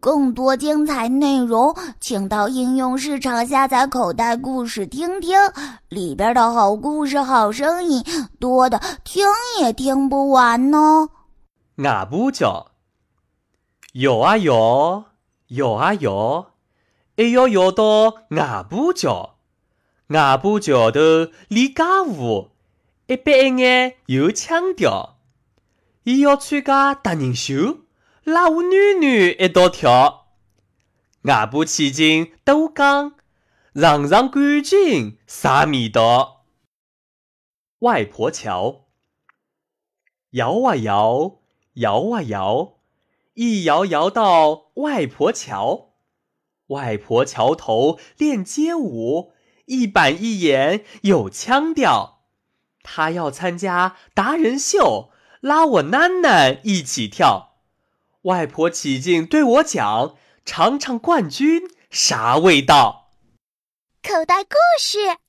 更多精彩内容，请到应用市场下载口袋故事听听，里边的好故事、好声音多的听也听不完呢。外婆叫，摇啊摇，摇啊摇，还要摇到外婆桥。外婆桥头立家务，一板一眼有腔调，伊要参加达人秀。拉我囡囡一道跳，外婆千金都讲，尝尝感情啥味道？外婆桥，摇啊摇，摇啊摇，一摇摇到外婆桥。外婆桥头练街舞，一板一眼有腔调。她要参加达人秀，拉我囡囡一起跳。外婆起劲对我讲：“尝尝冠军啥味道？”口袋故事。